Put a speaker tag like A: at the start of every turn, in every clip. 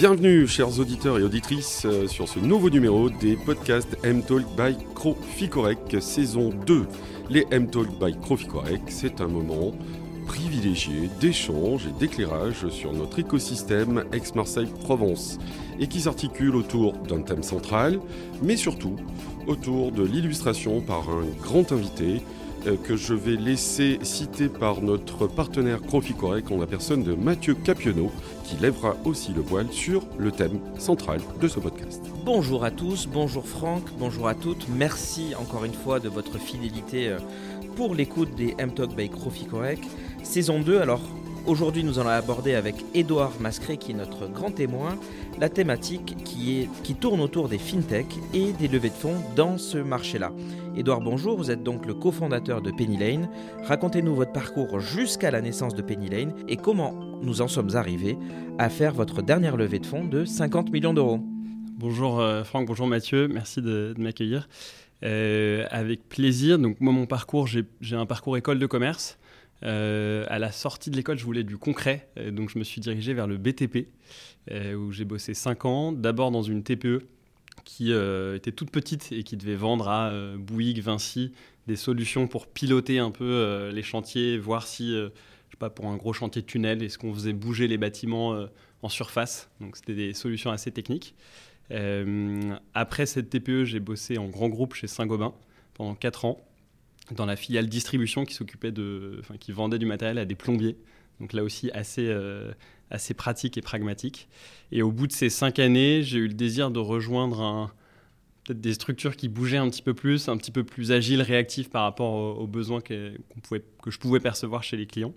A: Bienvenue, chers auditeurs et auditrices, euh, sur ce nouveau numéro des podcasts M-Talk by Croficorec, saison 2. Les M-Talk by Croficorec, c'est un moment privilégié d'échange et d'éclairage sur notre écosystème ex-Marseille-Provence et qui s'articule autour d'un thème central, mais surtout autour de l'illustration par un grand invité que je vais laisser citer par notre partenaire Croficorec en la personne de Mathieu Capionneau, qui lèvera aussi le voile sur le thème central de ce podcast.
B: Bonjour à tous, bonjour Franck, bonjour à toutes. Merci encore une fois de votre fidélité euh, pour l'écoute des M-Talk by Croficorec. Saison 2, alors Aujourd'hui, nous allons aborder avec Édouard Mascret, qui est notre grand témoin, la thématique qui, tourne autour des fintech et des levées de fonds dans ce marché-là. Édouard, bonjour, vous êtes donc le cofondateur de Penny Lane. Racontez-nous votre parcours jusqu'à la naissance de Penny Lane et comment nous en sommes arrivés à faire votre dernière levée de fonds de 50 millions d'euros.
C: Bonjour euh, Franck, bonjour Mathieu, merci de, m'accueillir. Euh, avec plaisir. Donc moi, mon parcours, j'ai un parcours école de commerce. Euh, à la sortie de l'école, je voulais du concret, euh, donc je me suis dirigé vers le BTP, euh, où j'ai bossé 5 ans, d'abord dans une TPE qui était toute petite et qui devait vendre à Bouygues, Vinci, des solutions pour piloter un peu les chantiers, voir si, je sais pas, pour un gros chantier de tunnel, est-ce qu'on faisait bouger les bâtiments en surface. Donc c'était des solutions assez techniques. après cette TPE, j'ai bossé en grand groupe chez Saint-Gobain pendant 4 ans dans la filiale distribution qui s'occupait de, enfin, qui vendait du matériel à des plombiers. Donc là aussi assez, euh, assez pratique et pragmatique. Et au bout de ces cinq années, j'ai eu le désir de rejoindre un, peut-être des structures qui bougeaient un petit peu plus, un petit peu plus agiles, réactives par rapport aux, besoins que, pouvait, que je pouvais percevoir chez les clients.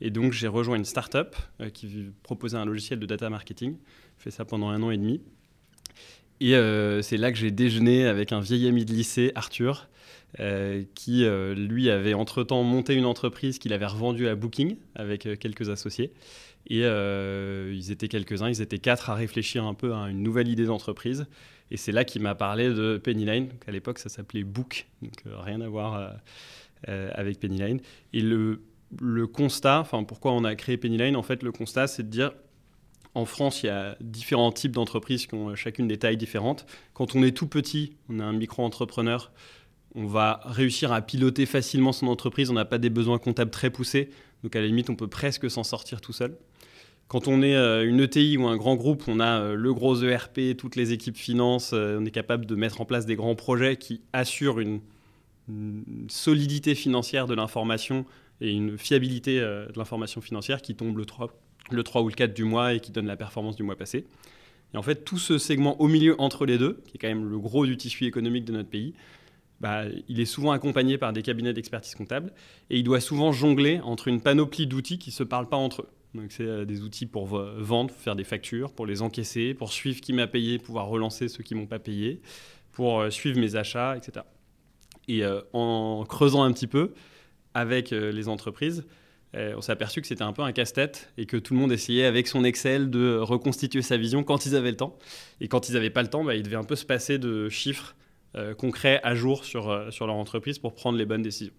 C: Et donc j'ai rejoint une start-up euh, qui proposait un logiciel de data marketing. J'ai fait ça pendant un an et demi. Et euh, c'est là que j'ai déjeuné avec un vieil ami de lycée, Arthur, euh, qui euh, lui avait entre-temps monté une entreprise qu'il avait revendue à Booking avec euh, quelques associés. Et ils étaient quelques-uns, ils étaient quatre à réfléchir un peu à une nouvelle idée d'entreprise. Et c'est là qu'il m'a parlé de Pennyline. À l'époque, ça s'appelait Book, donc rien à voir avec Pennyline. Et le, le constat, enfin pourquoi on a créé Pennyline, en fait, le constat, c'est de dire en France, il y a différents types d'entreprises qui ont chacune des tailles différentes. Quand on est tout petit, on est un micro-entrepreneur, on va réussir à piloter facilement son entreprise, on n'a pas des besoins comptables très poussés, donc à la limite on peut presque s'en sortir tout seul. Quand on est euh, une ETI ou un grand groupe, on a euh, le gros ERP, toutes les équipes finance, euh, on est capable de mettre en place des grands projets qui assurent une, solidité financière de l'information et une fiabilité de l'information financière qui tombe le 3, le 3 ou le 4 du mois et qui donne la performance du mois passé. Et en fait, tout ce segment au milieu entre les deux, qui est quand même le gros du tissu économique de notre pays, bah, il est souvent accompagné par des cabinets d'expertise comptable et il doit souvent jongler entre une panoplie d'outils qui ne se parlent pas entre eux. Donc c'est euh, des outils pour vendre, faire des factures, pour les encaisser, pour suivre qui m'a payé, pouvoir relancer ceux qui m'ont pas payé, pour euh, suivre mes achats, etc. Et euh, en creusant un petit peu avec les entreprises, on s'est aperçu que c'était un peu un casse-tête et que tout le monde essayait avec son Excel de reconstituer sa vision quand ils avaient le temps. Et quand ils n'avaient pas le temps, bah, ils devaient un peu se passer de chiffres euh, concrets à jour sur, euh, sur leur entreprise pour prendre les bonnes décisions.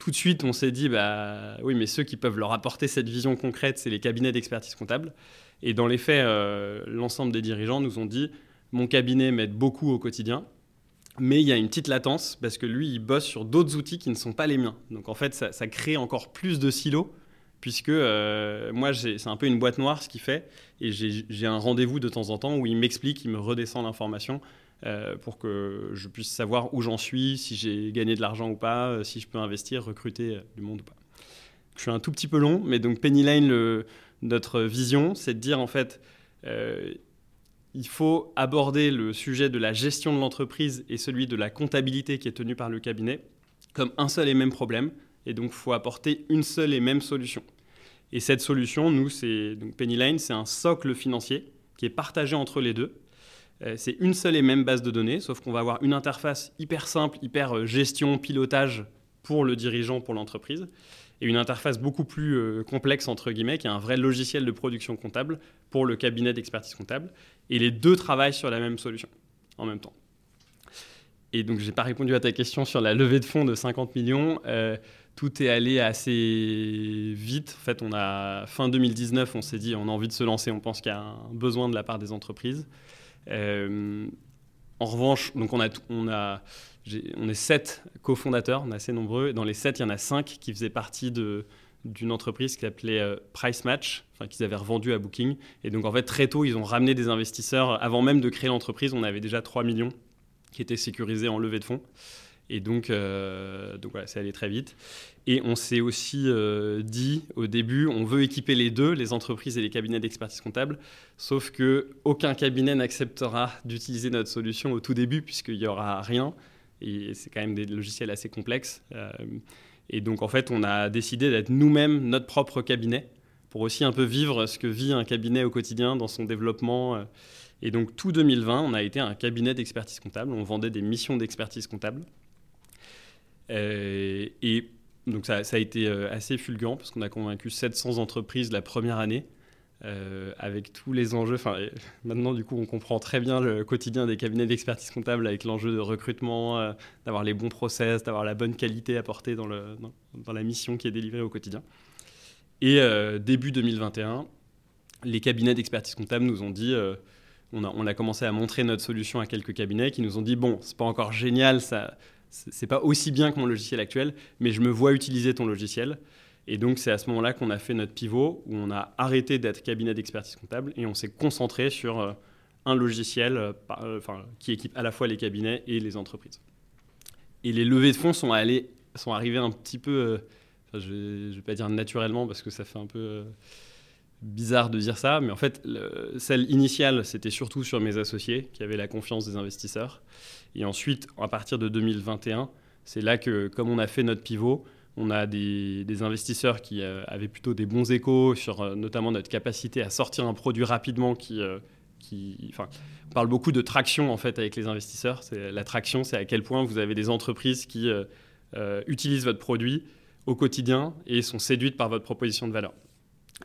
C: Tout de suite, on s'est dit, bah, oui, mais ceux qui peuvent leur apporter cette vision concrète, c'est les cabinets d'expertise comptable. Et dans les faits, euh, l'ensemble des dirigeants nous ont dit, mon cabinet m'aide beaucoup au quotidien, mais il y a une petite latence parce que lui, il bosse sur d'autres outils qui ne sont pas les miens. Donc en fait, ça, crée encore plus de silos puisque moi, c'est un peu une boîte noire ce qu'il fait, et j'ai un rendez-vous de temps en temps où il m'explique, il me redescend l'information euh, pour que je puisse savoir où j'en suis, si j'ai gagné de l'argent ou pas, euh, si je peux investir, recruter euh, du monde ou pas. Je suis un tout petit peu long, mais donc Penny Lane, notre vision, c'est de dire en fait, il faut aborder le sujet de la gestion de l'entreprise et celui de la comptabilité qui est tenu par le cabinet comme un seul et même problème, et donc faut apporter une seule et même solution. Et cette solution, nous, c'est donc c'est un socle financier qui est partagé entre les deux c'est une seule et même base de données, sauf qu'on va avoir une interface hyper simple, hyper euh, gestion, pilotage pour le dirigeant, pour l'entreprise, et une interface beaucoup plus euh, complexe, entre guillemets, qui est un vrai logiciel de production comptable pour le cabinet d'expertise comptable. Et les deux travaillent sur la même solution en même temps. Et donc, j'ai pas répondu à ta question sur la levée de fonds de 50 millions. Euh, tout est allé assez vite. En fait, on a fin 2019, on s'est dit on a envie de se lancer, on pense qu'il y a un besoin de la part des entreprises. Euh, en revanche, donc on a, on a, on est sept cofondateurs, on est assez nombreux. Dans les sept, il y en a cinq qui faisaient partie d'une entreprise qui s'appelait euh, Price Match, qu'ils avaient revendu à Booking. Et donc, en fait, très tôt, ils ont ramené des investisseurs. Avant même de créer l'entreprise, on avait déjà 3 millions qui étaient sécurisés en levée de fonds. Et donc, euh, donc voilà, c'est allé très vite. Et on s'est aussi euh, dit au début, on veut équiper les deux, les entreprises et les cabinets d'expertise comptable, sauf que aucun cabinet n'acceptera d'utiliser notre solution au tout début, puisqu'il n'y aura rien. Et c'est quand même des logiciels assez complexes. Euh, et donc, en fait, on a décidé d'être nous-mêmes notre propre cabinet pour aussi un peu vivre ce que vit un cabinet au quotidien dans son développement. Et donc, tout 2020, on a été un cabinet d'expertise comptable. On vendait des missions d'expertise comptable. Euh, et donc ça, a été euh, assez fulgurant parce qu'on a convaincu 700 entreprises la première année. Euh, avec tous les enjeux. Enfin, maintenant, du coup, on comprend très bien le quotidien des cabinets d'expertise comptable avec l'enjeu de recrutement, d'avoir les bons process, d'avoir la bonne qualité apportée dans, le, dans, la mission qui est délivrée au quotidien. Et début 2021, les cabinets d'expertise comptable nous ont dit, on, a, on, a, commencé à montrer notre solution à quelques cabinets qui nous ont dit, bon, c'est pas encore génial, ça, c'est pas aussi bien que mon logiciel actuel, mais je me vois utiliser ton logiciel. Et donc, c'est à ce moment-là qu'on a fait notre pivot, où on a arrêté d'être cabinet d'expertise comptable et on s'est concentré sur euh, un logiciel euh, euh, qui équipe à la fois les cabinets et les entreprises. Et les levées de fonds sont, allées, sont arrivées un petit peu, je ne vais, pas dire naturellement parce que ça fait un peu bizarre de dire ça, mais en fait, celle initiale, c'était surtout sur mes associés qui avaient la confiance des investisseurs. Et ensuite, à partir de 2021, c'est là que, comme on a fait notre pivot, on a des, investisseurs qui euh, avaient plutôt des bons échos sur euh, notamment notre capacité à sortir un produit rapidement qui, euh, on parle beaucoup de traction en fait avec les investisseurs. La traction, c'est à quel point vous avez des entreprises qui utilisent votre produit au quotidien et sont séduites par votre proposition de valeur.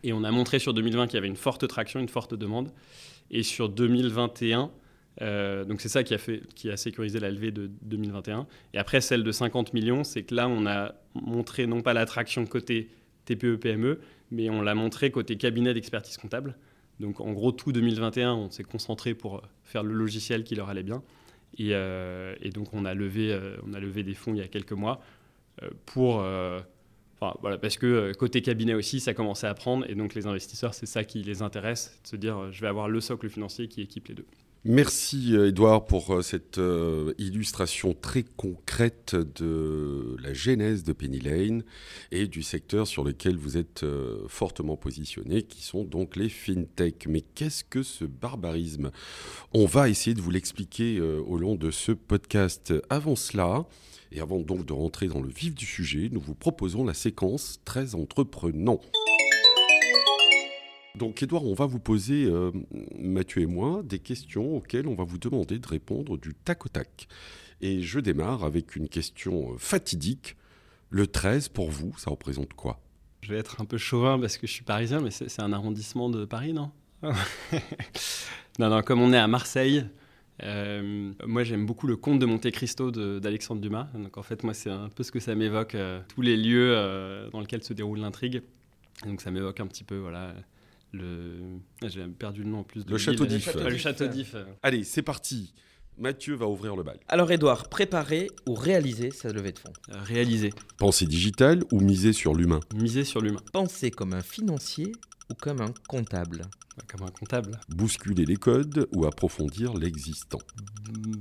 C: Et on a montré sur 2020 qu'il y avait une forte traction, une forte demande. Et sur 2021, euh, donc c'est ça qui a, fait, qui a sécurisé la levée de 2021. Et après, celle de 50 millions, c'est que là, on a montré non pas l'attraction côté TPE-PME, mais on l'a montré côté cabinet d'expertise comptable. Donc en gros, tout 2021, on s'est concentré pour faire le logiciel qui leur allait bien. Et, euh, donc on a, levé, euh, on a levé des fonds il y a quelques mois pour... Enfin, voilà, parce que côté cabinet aussi, ça commençait à prendre. Et donc les investisseurs, c'est ça qui les intéresse, de se dire, je vais avoir le socle financier qui équipe les deux.
A: Merci Edouard pour euh, cette euh, illustration très concrète de la genèse de Penny Lane et du secteur sur lequel vous êtes euh, fortement positionné, qui sont donc les fintech. Mais qu'est-ce que ce barbarisme? On va essayer de vous l'expliquer au long de ce podcast. Avant cela, et avant donc de rentrer dans le vif du sujet, nous vous proposons la séquence très entreprenant. Donc, Edouard, on va vous poser, euh, Mathieu et moi, des questions auxquelles on va vous demander de répondre du tac au tac. Et je démarre avec une question euh, fatidique. Le 13, pour vous, ça représente quoi?
C: Je vais être un peu chauvin parce que je suis parisien, mais c'est un arrondissement de Paris, non? Non, non, comme on est à Marseille, euh, moi j'aime beaucoup le conte de Monte Cristo d'Alexandre Dumas. Donc en fait, moi, c'est un peu ce que ça m'évoque, tous les lieux dans lesquels se déroule l'intrigue. Donc ça m'évoque un petit peu, voilà le... Ah, j'ai perdu le nom en plus.
A: De le château d'If.
C: Le château d'If.
A: Allez, c'est parti. Mathieu va ouvrir le bal.
B: Alors Edouard, préparer ou réaliser sa levée de fonds?
C: Euh, Réaliser.
A: Penser digital ou miser sur l'humain?
C: Miser sur l'humain.
B: Penser comme un financier ou comme un comptable?
C: Comme un comptable.
A: Bousculer les codes ou approfondir l'existant?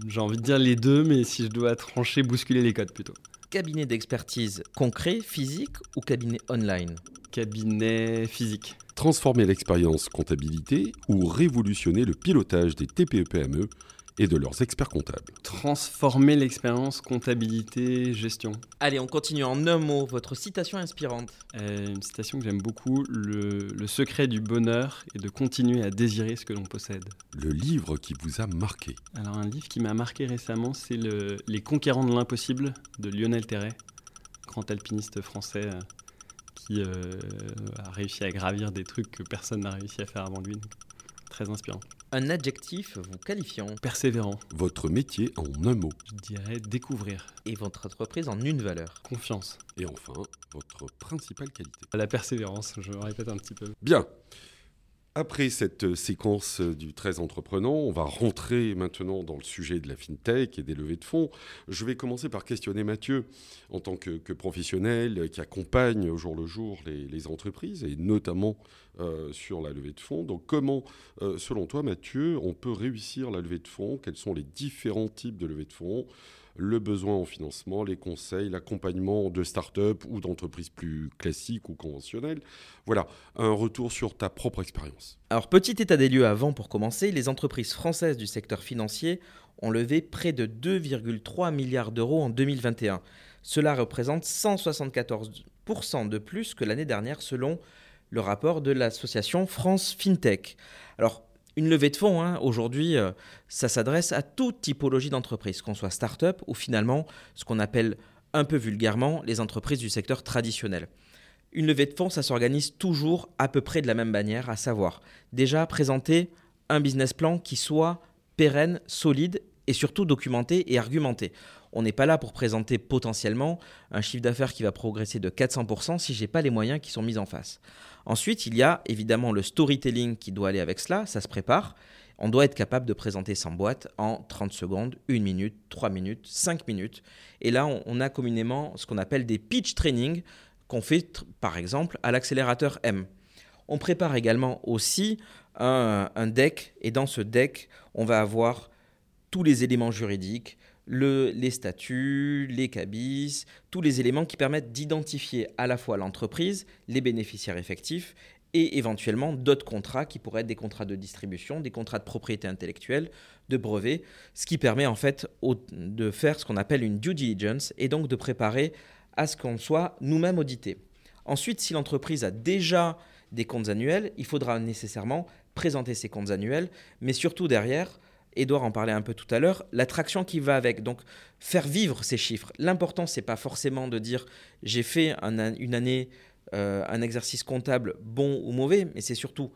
C: J'ai envie de dire les deux, mais si je dois trancher, bousculer les codes plutôt.
B: Cabinet d'expertise concret, physique ou cabinet online
C: Cabinet physique.
A: Transformer l'expérience comptabilité ou révolutionner le pilotage des TPE-PME et de leurs experts comptables.
C: Transformer l'expérience comptabilité gestion.
B: Allez, on continue en un mot, votre citation inspirante.
C: Euh, une citation que j'aime beaucoup, le, secret du bonheur est de continuer à désirer ce que l'on possède.
A: Le livre qui vous a marqué.
C: Alors un livre qui m'a marqué récemment, c'est Les conquérants de l'impossible de Lionel Terret, grand alpiniste français euh, qui euh, a réussi à gravir des trucs que personne n'a réussi à faire avant lui. très inspirant.
B: Un adjectif vous qualifiant.
C: Persévérant.
A: Votre métier en un mot.
C: Je dirais découvrir.
B: Et votre entreprise en une valeur.
C: Confiance.
A: Et enfin, votre principale qualité.
C: La persévérance, je me répète un petit peu.
A: Bien. Après cette séquence du très entreprenant, on va rentrer maintenant dans le sujet de la fintech et des levées de fonds. Je vais commencer par questionner Mathieu en tant que, professionnel qui accompagne au jour le jour les, entreprises et notamment euh, sur la levée de fonds. Donc comment, euh, selon toi Mathieu, on peut réussir la levée de fonds? Quels sont les différents types de levée de fonds? Le besoin en financement, les conseils, l'accompagnement de start-up ou d'entreprises plus classiques ou conventionnelles. Voilà, un retour sur ta propre expérience.
B: Alors, petit état des lieux avant pour commencer, les entreprises françaises du secteur financier ont levé près de 2,3 milliards d'euros en 2021. Cela représente 174% de plus que l'année dernière selon le rapport de l'association France FinTech. Alors, une levée de fonds, hein, aujourd'hui, euh, ça s'adresse à toute typologie d'entreprise, qu'on soit start-up ou finalement ce qu'on appelle un peu vulgairement les entreprises du secteur traditionnel. Une levée de fonds, ça s'organise toujours à peu près de la même manière, à savoir déjà présenter un business plan qui soit pérenne, solide et surtout documenté et argumenté. On n'est pas là pour présenter potentiellement un chiffre d'affaires qui va progresser de 400% si je n'ai pas les moyens qui sont mis en face. Ensuite, il y a évidemment le storytelling qui doit aller avec cela, ça se prépare. On doit être capable de présenter sa boîte en 30 secondes, 1 minute, 3 minutes, 5 minutes. Et là, on a communément ce qu'on appelle des pitch training qu'on fait par exemple à l'accélérateur M. On prépare également aussi un, deck et dans ce deck, on va avoir tous les éléments juridiques, les statuts, les cabis, tous les éléments qui permettent d'identifier à la fois l'entreprise, les bénéficiaires effectifs et éventuellement d'autres contrats qui pourraient être des contrats de distribution, des contrats de propriété intellectuelle, de brevets, ce qui permet en fait de faire ce qu'on appelle une due diligence et donc de préparer à ce qu'on soit nous-mêmes audités. Ensuite, si l'entreprise a déjà des comptes annuels, il faudra nécessairement présenter ces comptes annuels, mais surtout derrière, Edouard en parlait un peu tout à l'heure, l'attraction qui va avec. Donc, faire vivre ces chiffres. L'important, c'est pas forcément de dire j'ai fait une année, euh, un exercice comptable bon ou mauvais, mais c'est surtout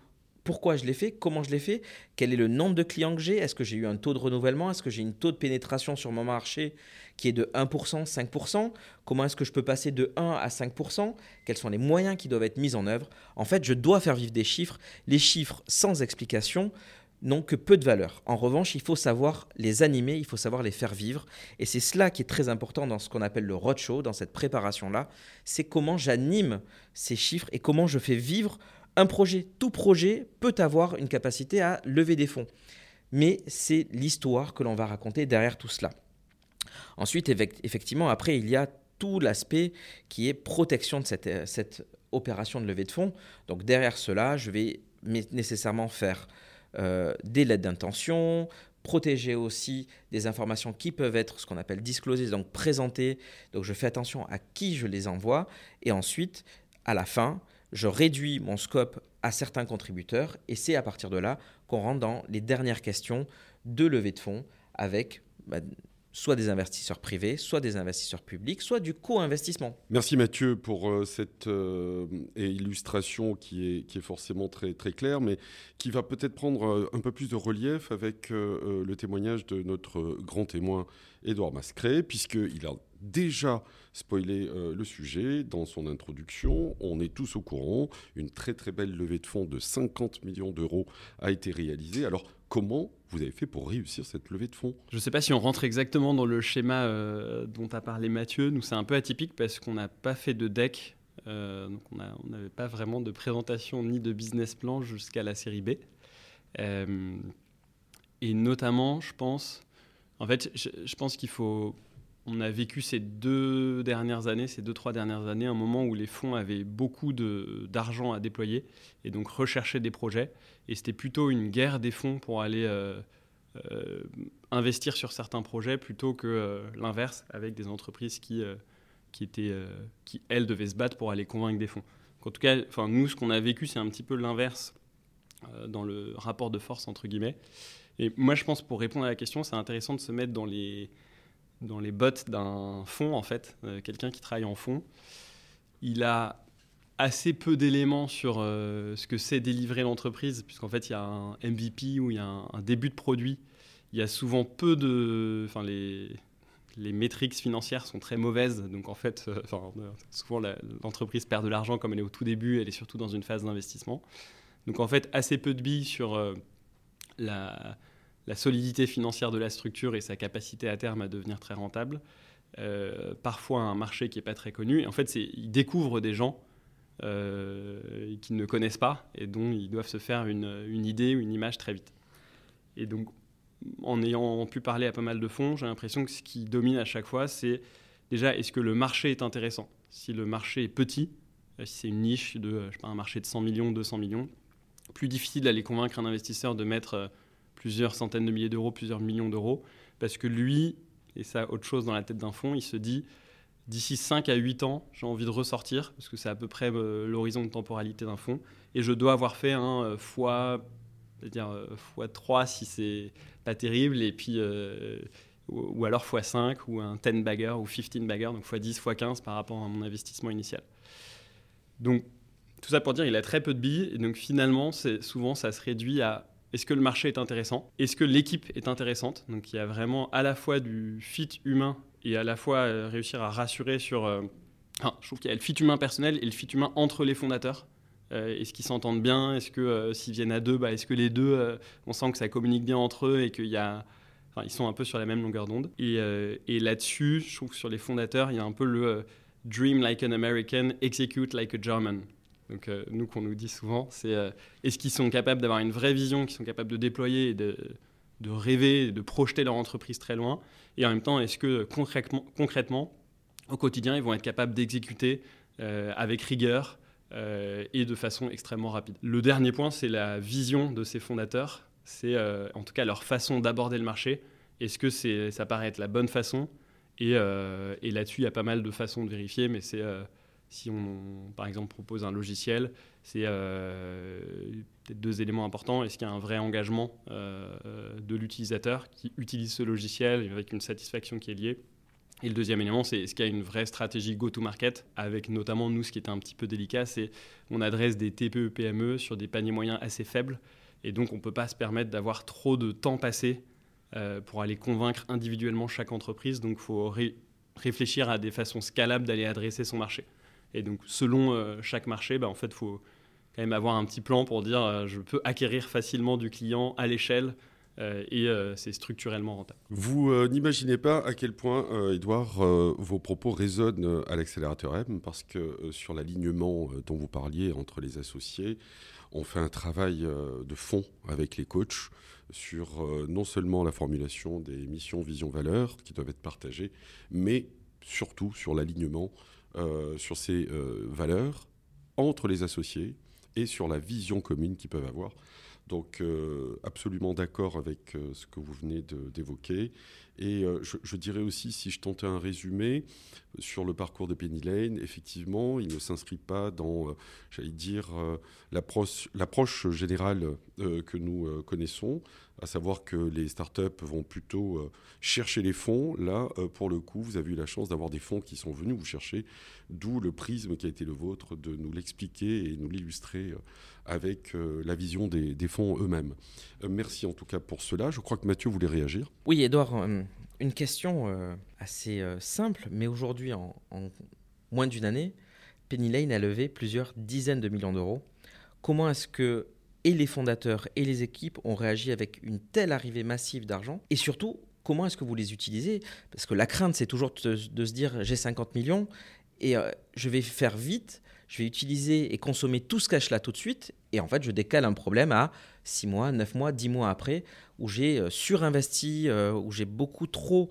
B: pourquoi je l'ai fait, comment je l'ai fait, quel est le nombre de clients que j'ai, est-ce que j'ai eu un taux de renouvellement, est-ce que j'ai une taux de pénétration sur mon marché qui est de 1%, 5%, comment est-ce que je peux passer de 1 à 5%, quels sont les moyens qui doivent être mis en œuvre. En fait, je dois faire vivre des chiffres. Les chiffres sans explication, n'ont que peu de valeur. En revanche, il faut savoir les animer, il faut savoir les faire vivre. Et c'est cela qui est très important dans ce qu'on appelle le roadshow, dans cette préparation-là. C'est comment j'anime ces chiffres et comment je fais vivre un projet. Tout projet peut avoir une capacité à lever des fonds. Mais c'est l'histoire que l'on va raconter derrière tout cela. Ensuite, effectivement, après, il y a tout l'aspect qui est protection de cette, cette opération de levée de fonds. Donc derrière cela, je vais nécessairement faire euh, des lettres d'intention, protéger aussi des informations qui peuvent être ce qu'on appelle disclosées, donc présentées. Donc je fais attention à qui je les envoie. Et ensuite, à la fin, je réduis mon scope à certains contributeurs. Et c'est à partir de là qu'on rentre dans les dernières questions de levée de fonds avec bah, soit des investisseurs privés, soit des investisseurs publics, soit du co-investissement.
A: Merci Mathieu pour euh, cette euh, illustration qui est, forcément très, très claire, mais qui va peut-être prendre euh, un peu plus de relief avec le témoignage de notre grand témoin Édouard Mascret, puisqu'il a déjà spoilé le sujet dans son introduction. On est tous au courant, une très très belle levée de fonds de 50 millions d'euros a été réalisée. Alors comment vous avez fait pour réussir cette levée de fonds?
C: Je ne sais pas si on rentre exactement dans le schéma euh, dont a parlé Mathieu. Nous, c'est un peu atypique parce qu'on n'a pas fait de deck. Euh, donc on n'avait pas vraiment de présentation ni de business plan jusqu'à la série B. Euh, et notamment, je pense, en fait, je, pense qu'il faut. On a vécu ces deux dernières années, ces deux, trois dernières années, un moment où les fonds avaient beaucoup d'argent à déployer et donc recherchaient des projets. Et c'était plutôt une guerre des fonds pour aller euh, euh, investir sur certains projets plutôt que euh, l'inverse avec des entreprises qui, qui, étaient, qui, elles, devaient se battre pour aller convaincre des fonds. en tout cas, nous, ce qu'on a vécu, c'est un petit peu l'inverse dans le rapport de force, entre guillemets. Et moi, je pense, pour répondre à la question, c'est intéressant de se mettre dans les, dans les bottes d'un fonds, en fait, quelqu'un qui travaille en fonds. Il a assez peu d'éléments sur ce que c'est délivrer l'entreprise, puisqu'en fait, il y a un MVP ou il y a un, début de produit. Il y a souvent peu de. Enfin, les, les métriques financières sont très mauvaises. Donc, en fait, souvent, l'entreprise perd de l'argent comme elle est au tout début. Elle est surtout dans une phase d'investissement. Donc, en fait, assez peu de billes sur la la solidité financière de la structure et sa capacité à terme à devenir très rentable. Euh, parfois un marché qui n'est pas très connu. Et en fait, ils découvrent des gens euh, qu'ils ne connaissent pas et dont ils doivent se faire une, idée ou une image très vite. Et donc, en ayant pu parler à pas mal de fonds, j'ai l'impression que ce qui domine à chaque fois, c'est déjà, est-ce que le marché est intéressant? Si le marché est petit, euh, si c'est une niche de, je sais pas, un marché de 100 millions, 200 millions, plus difficile d'aller convaincre un investisseur de mettre plusieurs centaines de milliers d'euros, plusieurs millions d'euros, parce que lui, et ça autre chose dans la tête d'un fonds, il se dit d'ici 5 à 8 ans, j'ai envie de ressortir, parce que c'est à peu près euh, l'horizon de temporalité d'un fonds, et je dois avoir fait un euh, fois, dire euh, fois 3 si c'est pas terrible, et puis ou, alors fois 5 ou un 10 bagger ou 15 bagger, donc fois 10, fois 15 par rapport à mon investissement initial. Donc tout ça pour dire, il a très peu de billes, et donc finalement, souvent ça se réduit à est-ce que le marché est intéressant? Est-ce que l'équipe est intéressante? Donc il y a vraiment à la fois du fit humain et à la fois euh, réussir à rassurer sur... Euh, je trouve qu'il y a le fit humain personnel et le fit humain entre les fondateurs. Euh, est-ce qu'ils s'entendent bien? Est-ce que s'ils viennent à deux, bah, est-ce que les deux, on sent que ça communique bien entre eux et qu'il y a... Enfin, ils sont un peu sur la même longueur d'onde? Et, et là-dessus, je trouve que sur les fondateurs, il y a un peu le Dream like an American, execute like a German. Donc euh, nous qu'on nous dit souvent, c'est euh, est-ce qu'ils sont capables d'avoir une vraie vision, qu'ils sont capables de déployer, de, rêver, de projeter leur entreprise très loin, et en même temps est-ce que concrètement, au quotidien, ils vont être capables d'exécuter euh, avec rigueur et de façon extrêmement rapide? Le dernier point, c'est la vision de ces fondateurs, c'est en tout cas leur façon d'aborder le marché. Est-ce que ça paraît être la bonne façon? Et là-dessus, il y a pas mal de façons de vérifier, mais c'est si on, par exemple, propose un logiciel, c'est euh, deux éléments importants. Est-ce qu'il y a un vrai engagement euh, de l'utilisateur qui utilise ce logiciel avec une satisfaction qui est liée? Et le deuxième élément, c'est est-ce qu'il y a une vraie stratégie go-to-market avec notamment nous, ce qui est un petit peu délicat, c'est on adresse des TPE, PME sur des paniers moyens assez faibles et donc on ne peut pas se permettre d'avoir trop de temps passé euh, pour aller convaincre individuellement chaque entreprise. Donc il faut réfléchir à des façons scalables d'aller adresser son marché. Et donc, selon euh, chaque marché, bah, en fait, faut quand même avoir un petit plan pour dire euh, je peux acquérir facilement du client à l'échelle euh, et c'est structurellement rentable.
A: Vous n'imaginez pas à quel point, Edouard, vos propos résonnent à l'accélérateur M, parce que sur l'alignement dont vous parliez entre les associés, on fait un travail de fond avec les coachs sur non seulement la formulation des missions, visions, valeurs qui doivent être partagées, mais surtout sur l'alignement euh, sur ces euh, valeurs entre les associés et sur la vision commune qu'ils peuvent avoir. Donc euh, absolument d'accord avec ce que vous venez d'évoquer. Et je, dirais aussi, si je tentais un résumé sur le parcours de Penny Lane, effectivement, il ne s'inscrit pas dans, j'allais dire, l'approche générale que nous connaissons, à savoir que les startups vont plutôt euh, chercher les fonds. Là, euh, pour le coup, vous avez eu la chance d'avoir des fonds qui sont venus vous chercher, d'où le prisme qui a été le vôtre de nous l'expliquer et nous l'illustrer euh, avec la vision des, fonds eux-mêmes. merci en tout cas pour cela. Je crois que Mathieu voulait réagir.
B: Oui, Edouard, une question assez simple, mais aujourd'hui, en, en moins d'une année, Penny Lane a levé plusieurs dizaines de millions d'euros. Comment est-ce que et les fondateurs et les équipes ont réagi avec une telle arrivée massive d'argent Et surtout, comment est-ce que vous les utilisez? Parce que la crainte, c'est toujours de, se dire j'ai 50 millions et euh, je vais faire vite, je vais utiliser et consommer tout ce cash-là tout de suite. Et en fait, je décale un problème à 6 mois, 9 mois, 10 mois après, où j'ai euh, surinvesti, euh, où j'ai beaucoup trop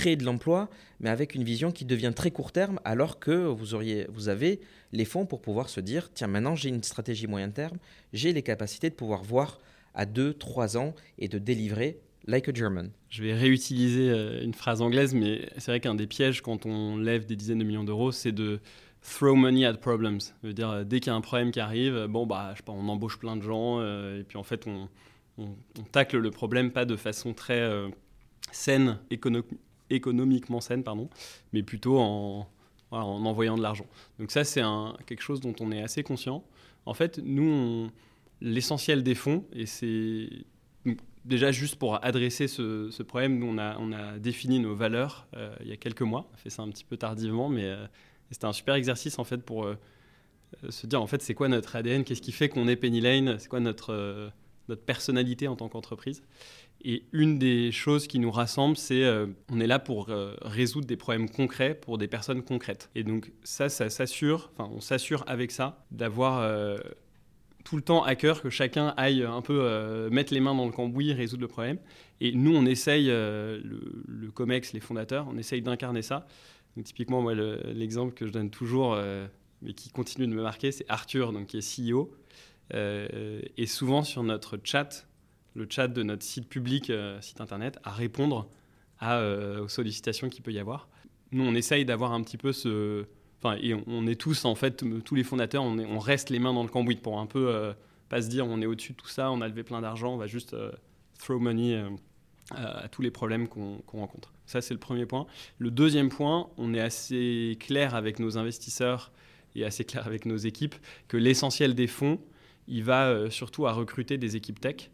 B: créer de l'emploi, mais avec une vision qui devient très court terme, alors que vous, auriez, vous avez les fonds pour pouvoir se dire, tiens, maintenant j'ai une stratégie moyen terme, j'ai les capacités de pouvoir voir à 2, 3 ans et de délivrer like a German.
C: Je vais réutiliser euh, une phrase anglaise, mais c'est vrai qu'un des pièges quand on lève des dizaines de millions d'euros, c'est de throw money at problems. Ça veut dire, dès qu'il y a un problème qui arrive, bon, bah, je sais pas, on embauche plein de gens, euh, et puis en fait, on, on, tacle le problème pas de façon très euh, saine, économique économiquement saine, pardon, mais plutôt en, en envoyant de l'argent. Donc ça, c'est quelque chose dont on est assez conscient. En fait, nous, l'essentiel des fonds, et c'est déjà juste pour adresser ce, problème, nous, on a, défini nos valeurs euh, il y a quelques mois. On a fait ça un petit peu tardivement, mais euh, c'était un super exercice en fait pour euh, se dire en fait c'est quoi notre ADN, qu'est-ce qui fait qu'on est Penny Lane, c'est quoi notre personnalité en tant qu'entreprise? Et une des choses qui nous rassemble, c'est on est là pour résoudre des problèmes concrets pour des personnes concrètes. Et donc ça, ça s'assure, enfin on s'assure avec ça d'avoir tout le temps à cœur que chacun aille un peu euh, mettre les mains dans le cambouis, résoudre le problème. Et nous, on essaye, euh, le, COMEX, les fondateurs, on essaye d'incarner ça. Donc, typiquement, moi, l'exemple que je donne toujours, euh, mais qui continue de me marquer, c'est Arthur, donc, qui est CEO. et souvent, sur notre chat, le chat de notre site public, site internet, à répondre à, aux sollicitations qu'il peut y avoir. Nous, on essaye d'avoir un petit peu ce Enfin, et on, est tous, en fait, tous les fondateurs, on, reste les mains dans le cambouis pour un peu euh, pas se dire on est au-dessus de tout ça, on a levé plein d'argent, on va juste euh, throw money euh, à, tous les problèmes qu'on rencontre. Ça, c'est le premier point. Le deuxième point, on est assez clair avec nos investisseurs et assez clair avec nos équipes que l'essentiel des fonds, il va surtout à recruter des équipes tech.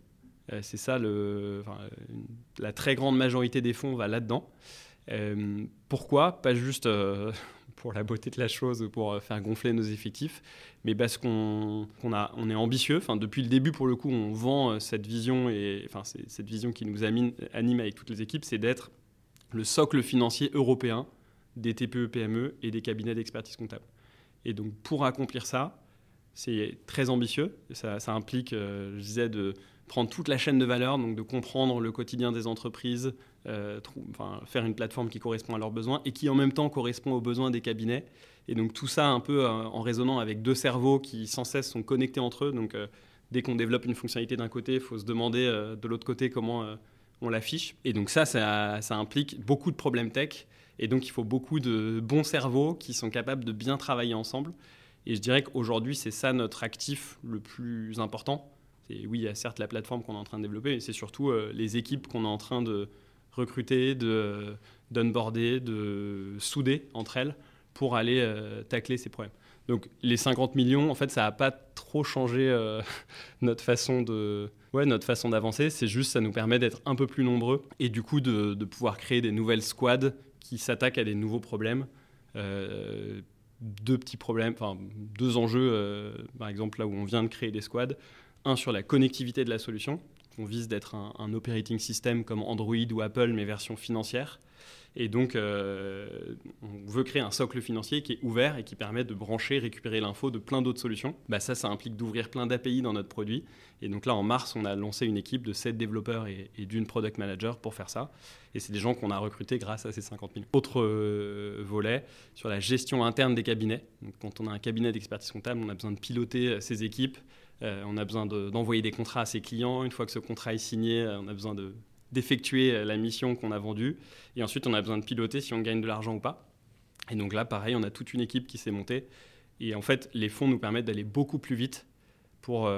C: C'est ça, la très grande majorité des fonds va là-dedans. pourquoi? Pas juste pour la beauté de la chose ou pour euh, faire gonfler nos effectifs, mais parce qu'on on est ambitieux. Enfin, depuis le début, pour le coup, on vend euh, cette vision et cette vision qui nous anime, avec toutes les équipes, c'est d'être le socle financier européen des TPE-PME et des cabinets d'expertise comptable. Et donc, pour accomplir ça, c'est très ambitieux. Ça, implique, euh, je disais, de prendre toute la chaîne de valeur, donc de comprendre le quotidien des entreprises, euh, faire une plateforme qui correspond à leurs besoins et qui en même temps correspond aux besoins des cabinets. Et donc tout ça un peu euh, en résonnant avec deux cerveaux qui sans cesse sont connectés entre eux. Donc euh, dès qu'on développe une fonctionnalité d'un côté, il faut se demander de l'autre côté comment on l'affiche. Et donc ça, ça, ça, implique beaucoup de problèmes tech. Et donc il faut beaucoup de bons cerveaux qui sont capables de bien travailler ensemble. Et je dirais qu'aujourd'hui, c'est ça notre actif le plus important oui, il y a certes la plateforme qu'on est en train de développer, mais c'est surtout euh, les équipes qu'on est en train de recruter, de de souder entre elles pour aller euh, tacler ces problèmes. Donc les 50 millions, en fait, ça n'a pas trop changé euh, notre façon de, ouais, notre façon d'avancer. C'est juste, ça nous permet d'être un peu plus nombreux et du coup de, de pouvoir créer des nouvelles squads qui s'attaquent à des nouveaux problèmes. deux petits problèmes, enfin deux enjeux, par exemple là où on vient de créer des squads un sur la connectivité de la solution. On vise d'être un, operating system comme Android ou Apple, mais version financière. Et donc, euh, on veut créer un socle financier qui est ouvert et qui permet de brancher, récupérer l'info de plein d'autres solutions. Bah ça, ça implique d'ouvrir plein d'API dans notre produit. Et donc là, en mars, on a lancé une équipe de 7 développeurs et, d'une product manager pour faire ça. Et c'est des gens qu'on a recrutés grâce à ces 50 000. Autre euh, volet, sur la gestion interne des cabinets. Quand on a un cabinet d'expertise comptable, on a besoin de piloter euh, ses équipes, euh, on a besoin d'envoyer des contrats à ses clients. Une fois que ce contrat est signé, euh, on a besoin d'effectuer euh, la mission qu'on a vendue. Et ensuite, on a besoin de piloter si on gagne de l'argent ou pas. Et donc là, pareil, on a toute une équipe qui s'est montée. Et en fait, les fonds nous permettent d'aller beaucoup plus vite pour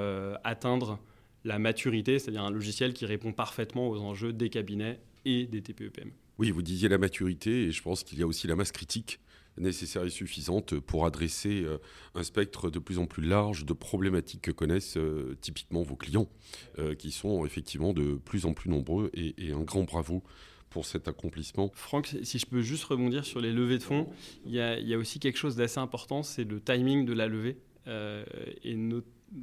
C: atteindre la maturité, c'est-à-dire un logiciel qui répond parfaitement aux enjeux des cabinets et des TPE-PME.
A: Oui, vous disiez la maturité, et je pense qu'il y a aussi la masse critique nécessaire et suffisante pour adresser euh, un spectre de plus en plus large de problématiques que connaissent euh, typiquement vos clients, euh, qui sont effectivement de plus en plus nombreux, et, un grand bravo pour cet accomplissement.
C: Franck, si je peux juste rebondir sur les levées de fonds, il y a, aussi quelque chose d'assez important, c'est le timing de la levée. et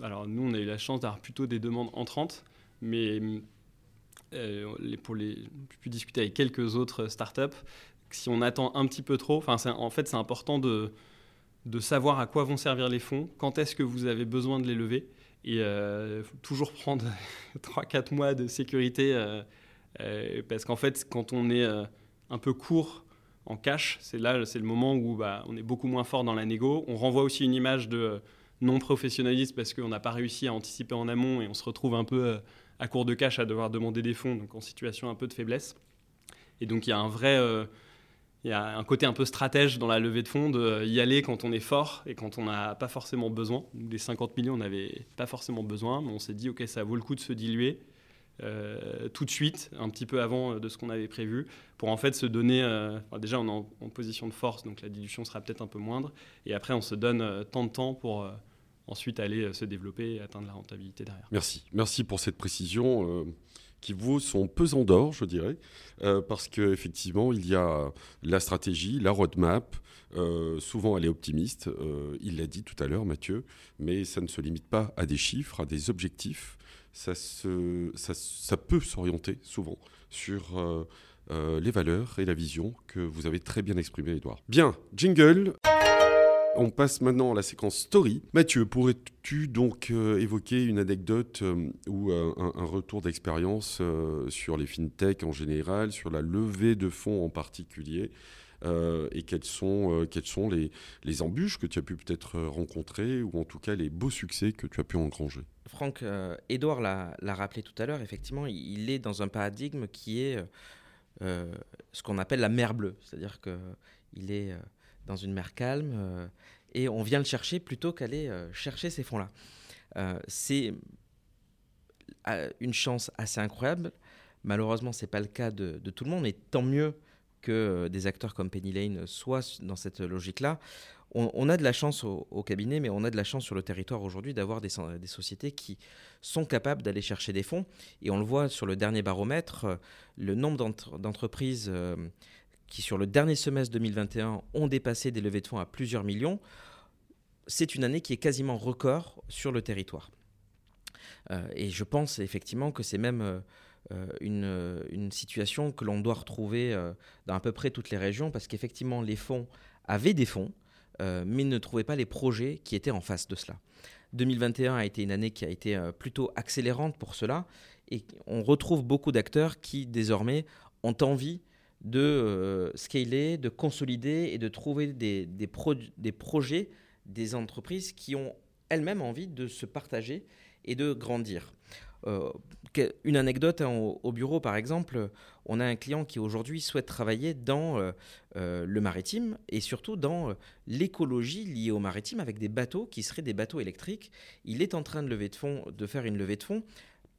C: alors nous, on a eu la chance d'avoir plutôt des demandes entrantes, mais pour les, j'ai pu discuter avec quelques autres startups si on attend un petit peu trop, en fait, c'est important de, savoir à quoi vont servir les fonds, quand est-ce que vous avez besoin de les lever. Et euh, faut toujours prendre 3-4 mois de sécurité, euh, euh, parce qu'en fait, quand on est un peu court en cash, c'est là, c'est le moment où bah, on est beaucoup moins fort dans la négo. On renvoie aussi une image de non professionnalisme parce qu'on n'a pas réussi à anticiper en amont et on se retrouve un peu à court de cash à devoir demander des fonds, donc en situation un peu de faiblesse. Et donc il y a un vrai il y a un côté un peu stratège dans la levée de fonds, de y aller quand on est fort et quand on n'a pas forcément besoin. Des 50 millions, on n'avait pas forcément besoin, mais on s'est dit, OK, ça vaut le coup de se diluer tout de suite, un petit peu avant de ce qu'on avait prévu, pour en fait se donner. déjà, on est en, position de force, donc la dilution sera peut-être un peu moindre. Et après, on se donne tant de temps pour ensuite aller se développer et atteindre la rentabilité derrière.
A: Merci. Merci pour cette précision qui vaut son pesant d'or, je dirais, euh, parce qu'effectivement, il y a la stratégie, la roadmap. Euh, souvent, elle est optimiste. Euh, il l'a dit tout à l'heure, Mathieu, mais ça ne se limite pas à des chiffres, à des objectifs. Ça, se, ça, ça peut s'orienter souvent sur les valeurs et la vision que vous avez très bien exprimé, Edouard. Bien, jingle. On passe maintenant à la séquence story. Mathieu, pourrais-tu donc euh, évoquer une anecdote euh, ou euh, un, retour d'expérience sur les fintechs en général, sur la levée de fonds en particulier et quelles sont, sont les, embûches que tu as pu peut-être rencontrer ou en tout cas les beaux succès que tu as pu engranger?
B: Franck, Edouard l'a rappelé tout à l'heure, effectivement, il est dans un paradigme qui est ce qu'on appelle la mer bleue, c'est-à-dire qu'il est dans une mer calme, euh, et on vient le chercher plutôt qu'aller euh, chercher ces fonds-là. Euh, c'est une chance assez incroyable. Malheureusement, ce n'est pas le cas de, tout le monde, et tant mieux que des acteurs comme Penny Lane soient dans cette logique-là. On, a de la chance au, cabinet, mais on a de la chance sur le territoire aujourd'hui d'avoir des, des, sociétés qui sont capables d'aller chercher des fonds. Et on le voit sur le dernier baromètre, le nombre d'entreprises qui sur le dernier semestre 2021 ont dépassé des levées de fonds à plusieurs millions, c'est une année qui est quasiment record sur le territoire. Euh, et je pense effectivement que c'est même euh, euh, une, une, situation que l'on doit retrouver dans à peu près toutes les régions, parce qu'effectivement les fonds avaient des fonds, mais ne trouvaient pas les projets qui étaient en face de cela. 2021 a été une année qui a été plutôt accélérante pour cela, et on retrouve beaucoup d'acteurs qui désormais ont envie de euh, scaler, de consolider et de trouver des, des, projets, des entreprises qui ont elles-mêmes envie de se partager et de grandir. Euh, une anecdote hein, au, bureau, par exemple, on a un client qui aujourd'hui souhaite travailler dans euh, le maritime et surtout dans l'écologie liée au maritime avec des bateaux qui seraient des bateaux électriques. Il est en train de, lever de, fonds, de faire une levée de fonds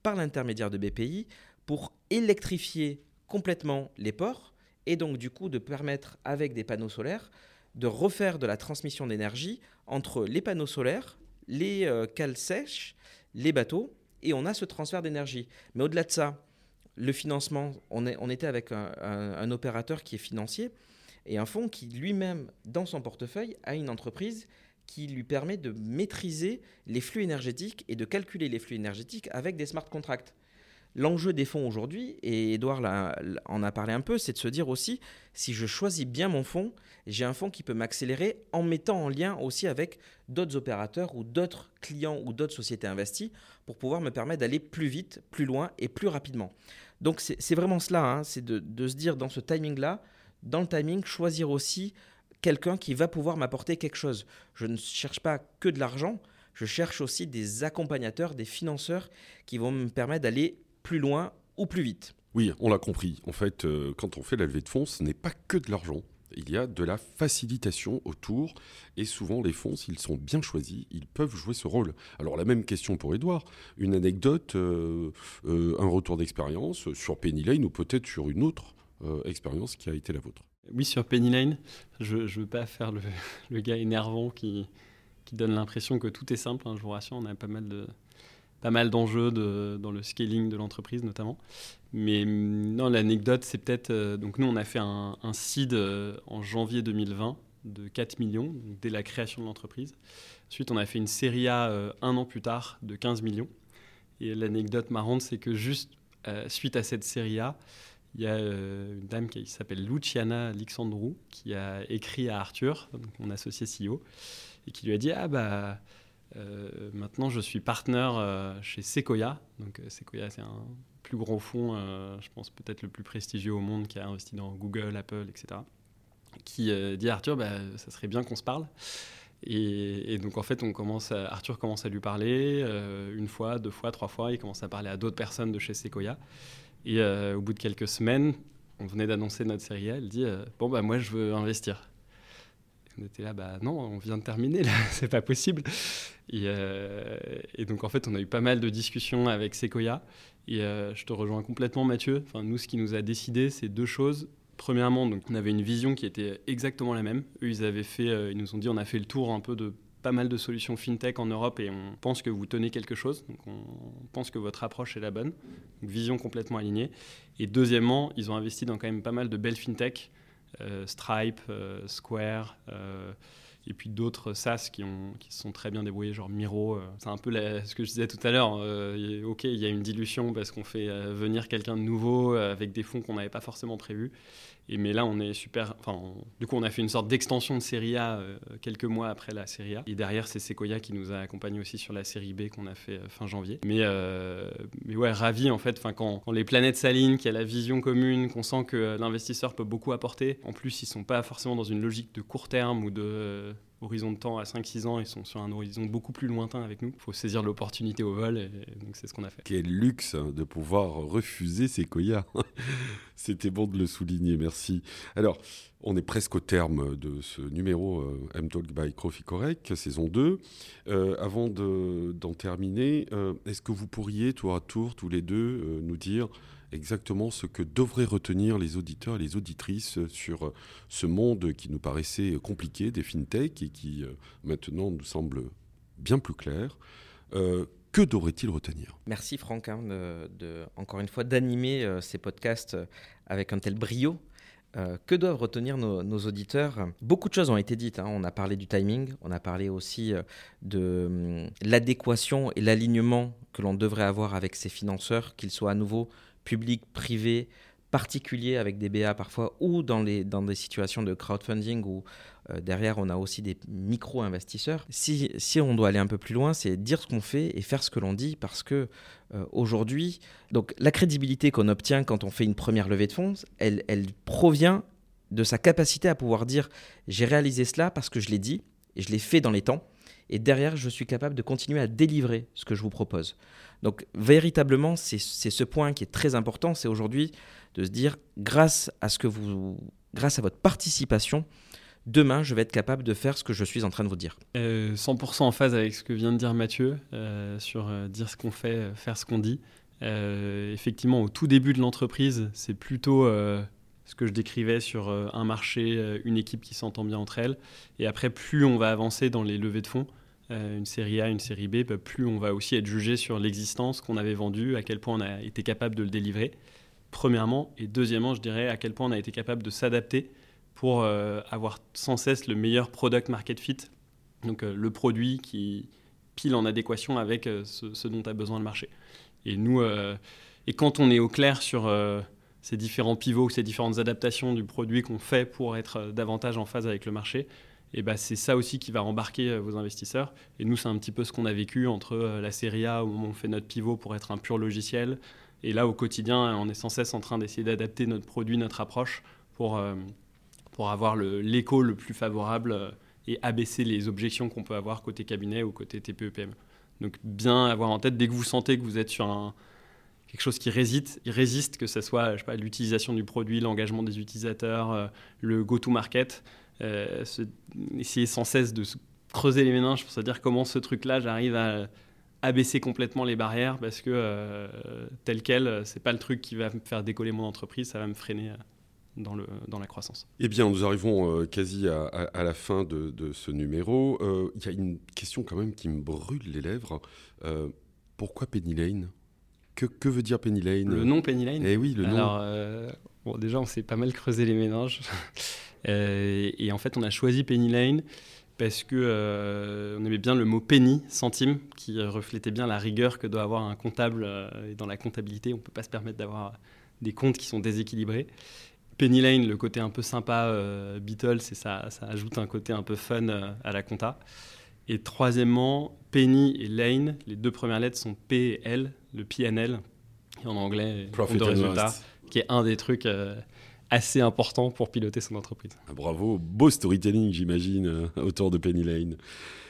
B: par l'intermédiaire de BPI pour électrifier complètement les ports et donc du coup de permettre avec des panneaux solaires de refaire de la transmission d'énergie entre les panneaux solaires, les euh, cales sèches, les bateaux, et on a ce transfert d'énergie. Mais au-delà de ça, le financement, on, était avec un, opérateur qui est financier et un fonds qui lui-même, dans son portefeuille, a une entreprise qui lui permet de maîtriser les flux énergétiques et de calculer les flux énergétiques avec des smart contracts. L'enjeu des fonds aujourd'hui, et Edouard en a parlé un peu, c'est de se dire aussi, si je choisis bien mon fonds, j'ai un fonds qui peut m'accélérer en mettant en lien aussi avec d'autres opérateurs ou d'autres clients ou d'autres sociétés investies pour pouvoir me permettre d'aller plus vite, plus loin et plus rapidement. Donc c'est vraiment cela, hein, c'est de, de se dire dans ce timing-là, dans le timing, choisir aussi quelqu'un qui va pouvoir m'apporter quelque chose. Je ne cherche pas que de l'argent, je cherche aussi des accompagnateurs, des financeurs qui vont me permettre d'aller plus loin ou plus vite.
A: Oui, on l'a compris. En fait, euh, quand on fait la levée de fonds, ce n'est pas que de l'argent. Il y a de la facilitation autour et souvent les fonds, s'ils sont bien choisis, ils peuvent jouer ce rôle. Alors la même question pour Edouard, une anecdote, euh, euh, un retour d'expérience sur Penny Lane ou peut-être sur une autre expérience qui a été la vôtre?
C: Oui, sur Penny Lane, je ne veux pas faire le, le gars énervant qui, qui donne l'impression que tout est simple. Hein, je vous rassure, on a pas mal de, pas mal d'enjeux dans le scaling de l'entreprise notamment. Mais mm, non, l'anecdote, c'est peut-être. Euh, donc, nous, on a fait un, seed euh, en janvier 2020 de 4 millions, dès la création de l'entreprise. Ensuite, on a fait une série A euh, un an plus tard de 15 millions. Et l'anecdote marrante, c'est que juste suite à cette série A, il y a une dame qui s'appelle Luciana Alexandrou qui a écrit à Arthur, mon associé CEO, et qui lui a dit Ah, bah euh, maintenant, je suis partenaire euh, chez Sequoia. Donc, euh, Sequoia, c'est un plus gros fonds, je pense peut-être le plus prestigieux au monde, qui a investi dans Google, Apple, etc. Qui dit à Arthur, bah, ça serait bien qu'on se parle. Et, donc en fait, Arthur commence à lui parler une fois, deux fois, trois fois. Il commence à parler à d'autres personnes de chez Sequoia. Et au bout de quelques semaines, on venait d'annoncer notre série. Elle dit bon bah moi je veux investir. On était là bah non, on vient de terminer là, c'est pas possible. Et, et, donc en fait, on a eu pas mal de discussions avec Sequoia. Et je te rejoins complètement, Mathieu. Enfin, nous, ce qui nous a décidé, c'est deux choses. Premièrement, donc, on avait une vision qui était exactement la même. Eux, ils avaient fait, ils nous ont dit, on a fait le tour un peu de pas mal de solutions fintech en Europe et on pense que vous tenez quelque chose. Donc on pense que votre approche est la bonne. vision complètement alignée. Et deuxièmement, ils ont investi dans quand même pas mal de belles fintech, euh, Stripe, euh, Square. Euh, et puis d'autres SaaS qui se sont très bien débrouillés, genre Miro. C'est un peu ce que je disais tout à l'heure. ok, il y a une dilution parce qu'on fait venir quelqu'un de nouveau avec des fonds qu'on n'avait pas forcément prévus. Et mais là, on est super. Enfin, du coup, on a fait une sorte d'extension de série A euh, quelques mois après la série A. Et derrière, c'est Sequoia qui nous a accompagnés aussi sur la série B qu'on a fait euh, fin janvier. Mais, euh, mais ouais, ravi en fait. Enfin, quand, les planètes s'alignent, qu'il y a la vision commune, qu'on sent que l'investisseur peut beaucoup apporter. En plus, ils sont pas forcément dans une logique de court terme ou de horizon de temps à 5-6 ans, ils sont sur un horizon beaucoup plus lointain avec nous. Il faut saisir l'opportunité au vol, et c'est ce qu'on a fait.
A: Quel luxe hein, de pouvoir refuser ces coyas. C'était bon de le souligner, merci. Alors, on est presque au terme de ce numéro euh, M-Talk by Crofi saison 2. Euh, avant d'en terminer, euh, est-ce que vous pourriez, tour à tour, tous les deux, nous dire exactement ce que devraient retenir les auditeurs et les auditrices sur ce monde qui nous paraissait compliqué des fintech et qui euh, maintenant nous semble bien plus clair. Euh, que devraient-ils retenir?
B: Merci Franck, hein, encore une fois, d'animer euh, ces podcasts avec un tel brio. que doivent retenir nos, auditeurs? Beaucoup de choses ont été dites. Hein. On a parlé du timing, on a parlé aussi de hum, l'adéquation et l'alignement que l'on devrait avoir avec ses financeurs, qu'ils soient à nouveau public, privé, particulier avec des BA parfois, ou dans, les, dans des situations de crowdfunding où euh, derrière on a aussi des micro-investisseurs. Si, si, on doit aller un peu plus loin, c'est dire ce qu'on fait et faire ce que l'on dit parce que euh, aujourd'hui, donc la crédibilité qu'on obtient quand on fait une première levée de fonds, elle, elle provient de sa capacité à pouvoir dire j'ai réalisé cela parce que je l'ai dit et je l'ai fait dans les temps et derrière, je suis capable de continuer à délivrer ce que je vous propose. Donc véritablement, c'est ce point qui est très important, c'est aujourd'hui de se dire, grâce à ce que vous, grâce à votre participation, demain, je vais être capable de faire ce que je suis en train de vous dire.
C: 100% euh, en phase avec ce que vient de dire Mathieu euh, sur euh, dire ce qu'on fait, faire ce qu'on dit. effectivement, au tout début de l'entreprise, c'est plutôt ce que je décrivais sur un marché, une équipe qui s'entend bien entre elles. Et après, plus on va avancer dans les levées de fonds, une série A, une série B, bah, plus on va aussi être jugé sur l'existence qu'on avait vendue, à quel point on a été capable de le délivrer, premièrement. Et deuxièmement, je dirais à quel point on a été capable de s'adapter pour euh, avoir sans cesse le meilleur product market fit, donc euh, le produit qui pile en adéquation avec ce, dont a besoin le marché. Et nous, et quand on est au clair sur ces différents pivots, ces différentes adaptations du produit qu'on fait pour être davantage en phase avec le marché, et bah, c'est ça aussi qui va embarquer euh, vos investisseurs. Et nous, c'est un petit peu ce qu'on a vécu entre euh, la série A où on fait notre pivot pour être un pur logiciel. Et là, au quotidien, on est sans cesse en train d'essayer d'adapter notre produit, notre approche pour, euh, pour avoir l'écho le, plus favorable et abaisser les objections qu'on peut avoir côté cabinet ou côté TPE-PM. Donc bien avoir en tête, dès que vous sentez que vous êtes sur quelque chose qui résiste, résiste que ce soit l'utilisation du produit, l'engagement des utilisateurs, le go-to-market, euh, essayer sans cesse de creuser les méninges pour se dire comment ce truc-là, j'arrive à abaisser complètement les barrières parce que euh, tel quel, c'est pas le truc qui va me faire décoller mon entreprise, ça va me freiner euh, dans, le, dans la croissance.
A: Eh bien, nous arrivons quasi à, à, la fin de, de ce numéro. Il y a une question quand même qui me brûle les lèvres. pourquoi Penny Lane? Que, que, veut dire Penny Lane?
C: Le nom Penny Lane?
A: Eh oui, le
C: Alors, bon, déjà, on s'est pas mal creusé les méninges. Euh, et en fait, on a choisi Penny Lane parce que euh, on aimait bien le mot penny, centime, qui reflétait bien la rigueur que doit avoir un comptable. Euh, et dans la comptabilité, on ne peut pas se permettre d'avoir des comptes qui sont déséquilibrés. Penny Lane, le côté un peu sympa, Beatles, et ça, ça ajoute un côté un peu fun à la compta. Et troisièmement, Penny et Lane, les deux premières lettres sont P et L, le PNL, en anglais,
A: Profit de résultat,
C: qui est un des trucs assez important pour piloter son entreprise.
A: Ah, bravo, beau storytelling j'imagine, euh, autour de Penny Lane.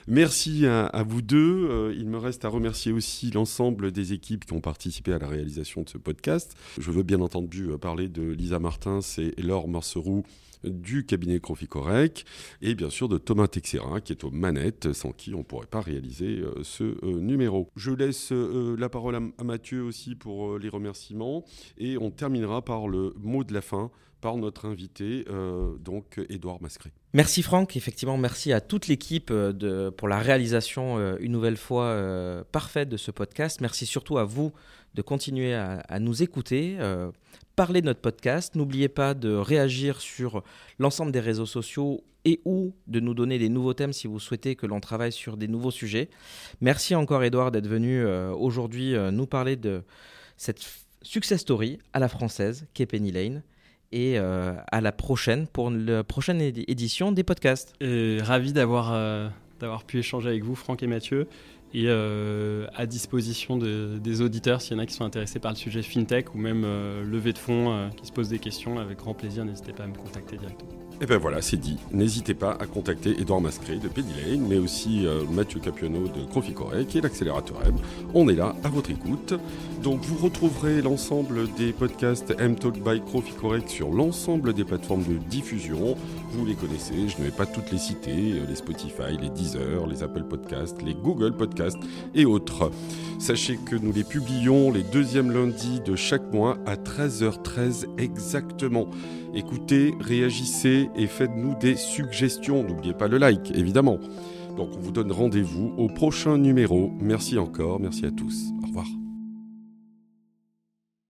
A: Merci à, vous deux. Euh, il me reste à remercier aussi l'ensemble des équipes qui ont participé à la réalisation de ce podcast. Je veux bien entendu euh, parler de Lisa Martins et Laure Morceroux du cabinet Croficorec et bien sûr de Thomas Texera qui est aux manettes, sans qui on ne pourrait pas réaliser ce numéro. Je laisse la parole à, Mathieu aussi pour les remerciements et on terminera par le mot de la fin par notre invité, donc Édouard Mascret.
B: Merci Franck, effectivement merci à toute l'équipe pour la réalisation une nouvelle fois parfaite de ce podcast. Merci surtout à vous de continuer à, nous écouter, euh, parler de notre podcast. N'oubliez pas de réagir sur l'ensemble des réseaux sociaux et ou de nous donner des nouveaux thèmes si vous souhaitez que l'on travaille sur des nouveaux sujets. Merci encore Edouard d'être venu euh, aujourd'hui euh, nous parler de cette success story à la française qu'est Penny Lane et à la prochaine pour la prochaine édition des podcasts.
C: Ravi d'avoir d'avoir pu échanger avec vous, Franck et Mathieu et euh, à disposition des auditeurs s'il y en a qui sont intéressés par le sujet fintech ou même euh, levée de fonds euh, qui se posent des questions. Avec grand plaisir, n'hésitez pas à me contacter directement.
A: Et ben voilà, c'est dit. N'hésitez pas à contacter Edouard Mascret de Penny Lane, mais aussi euh, Mathieu Capiano de Croficoré, qui est l'accélérateur M. On est là à votre écoute. Donc vous retrouverez l'ensemble des podcasts M-Talk by Croficorec sur l'ensemble des plateformes de diffusion. Vous les connaissez, je ne vais pas toutes les citer, les Spotify, les Deezer, les Apple Podcasts, les Google Et autres. Sachez que nous les publions les deuxièmes lundis de chaque mois à 13h13 exactement. Écoutez, réagissez et faites-nous des suggestions. N'oubliez pas le like, évidemment. Donc on vous donne rendez-vous au prochain numéro. Merci encore, merci à tous.